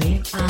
Dream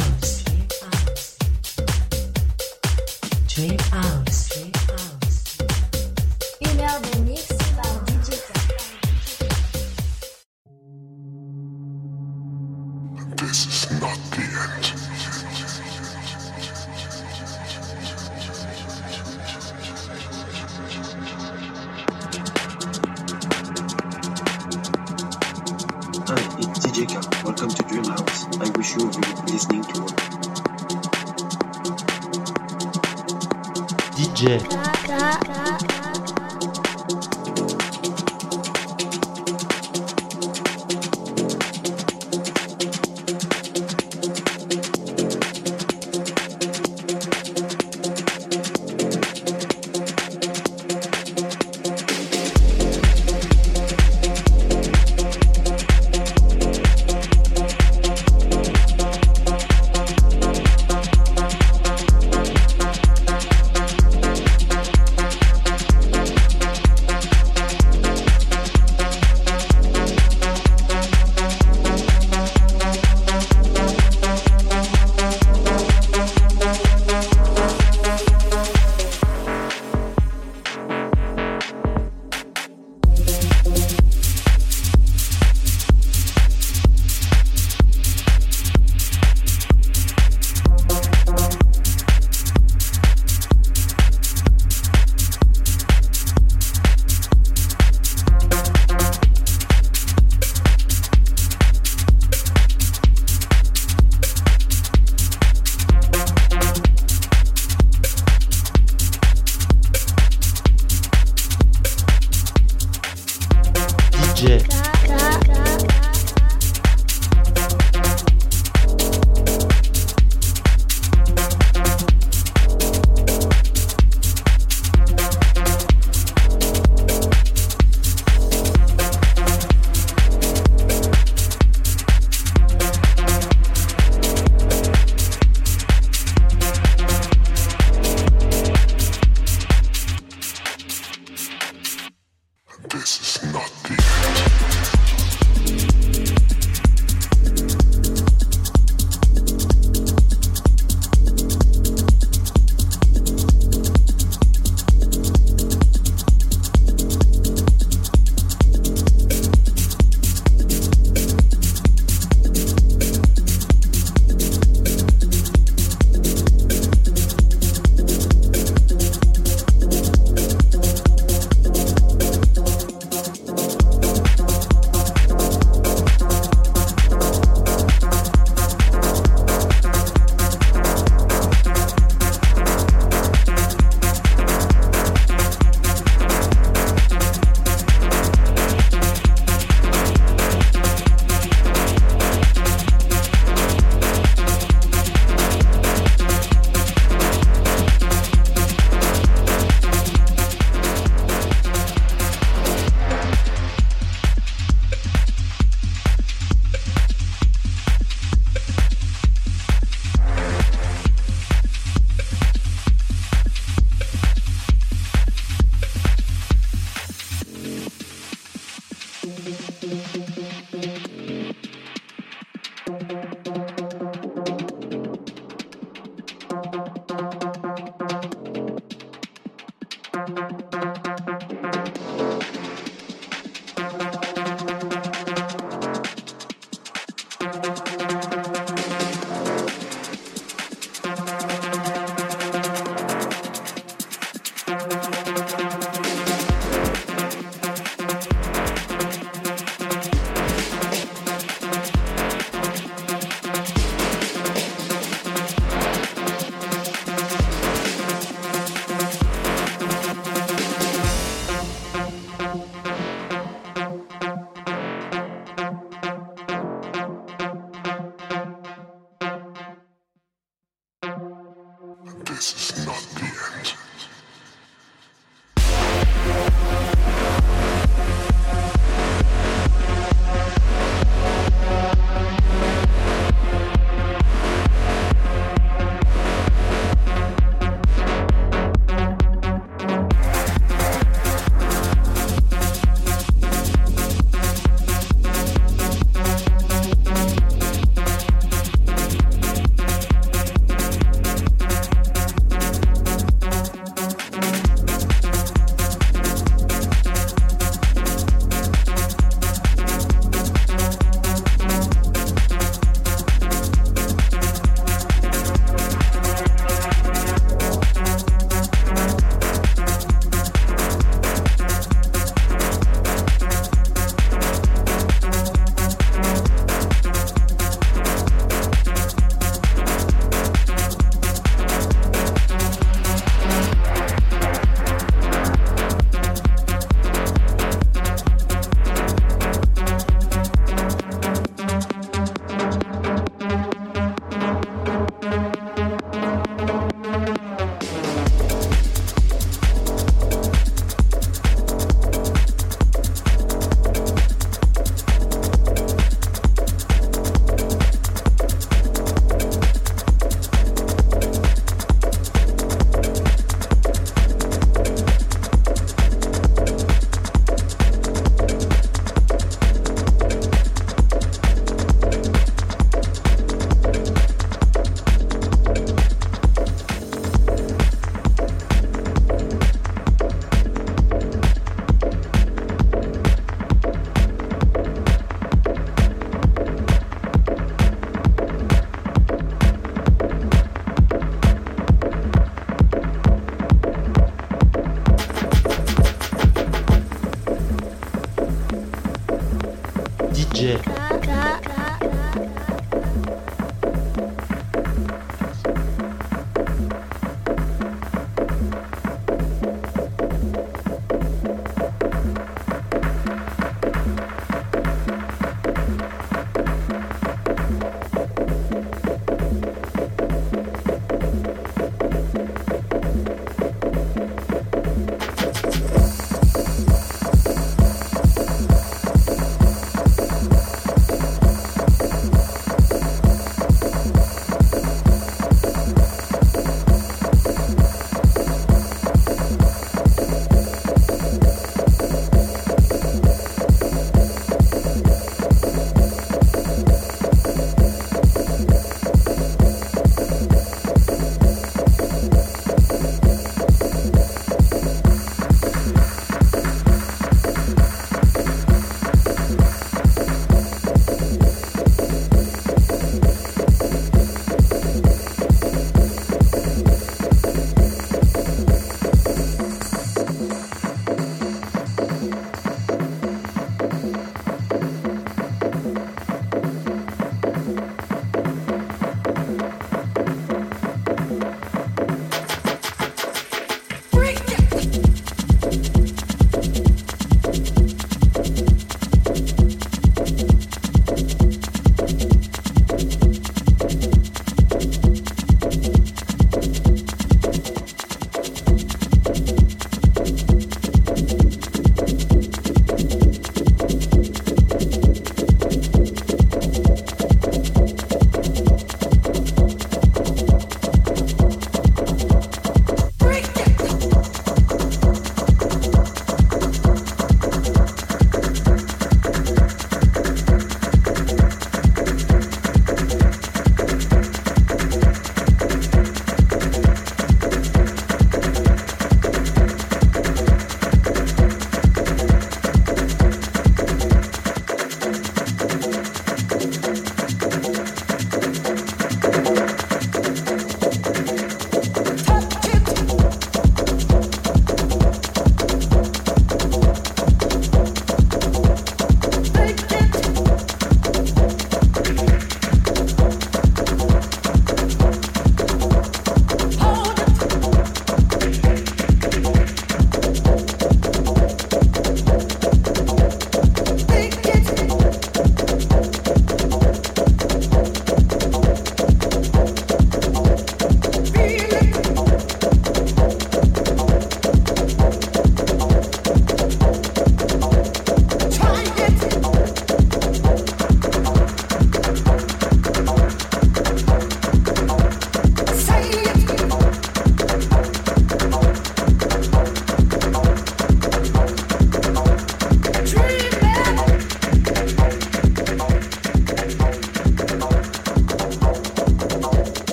jẹ.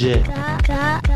DJ. K K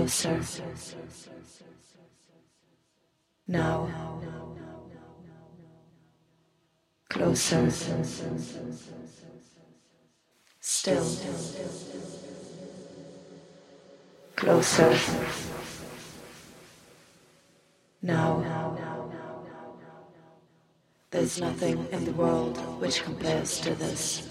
Closer. Now. Closer. Still. Closer. Now. There's nothing in the world which compares to this.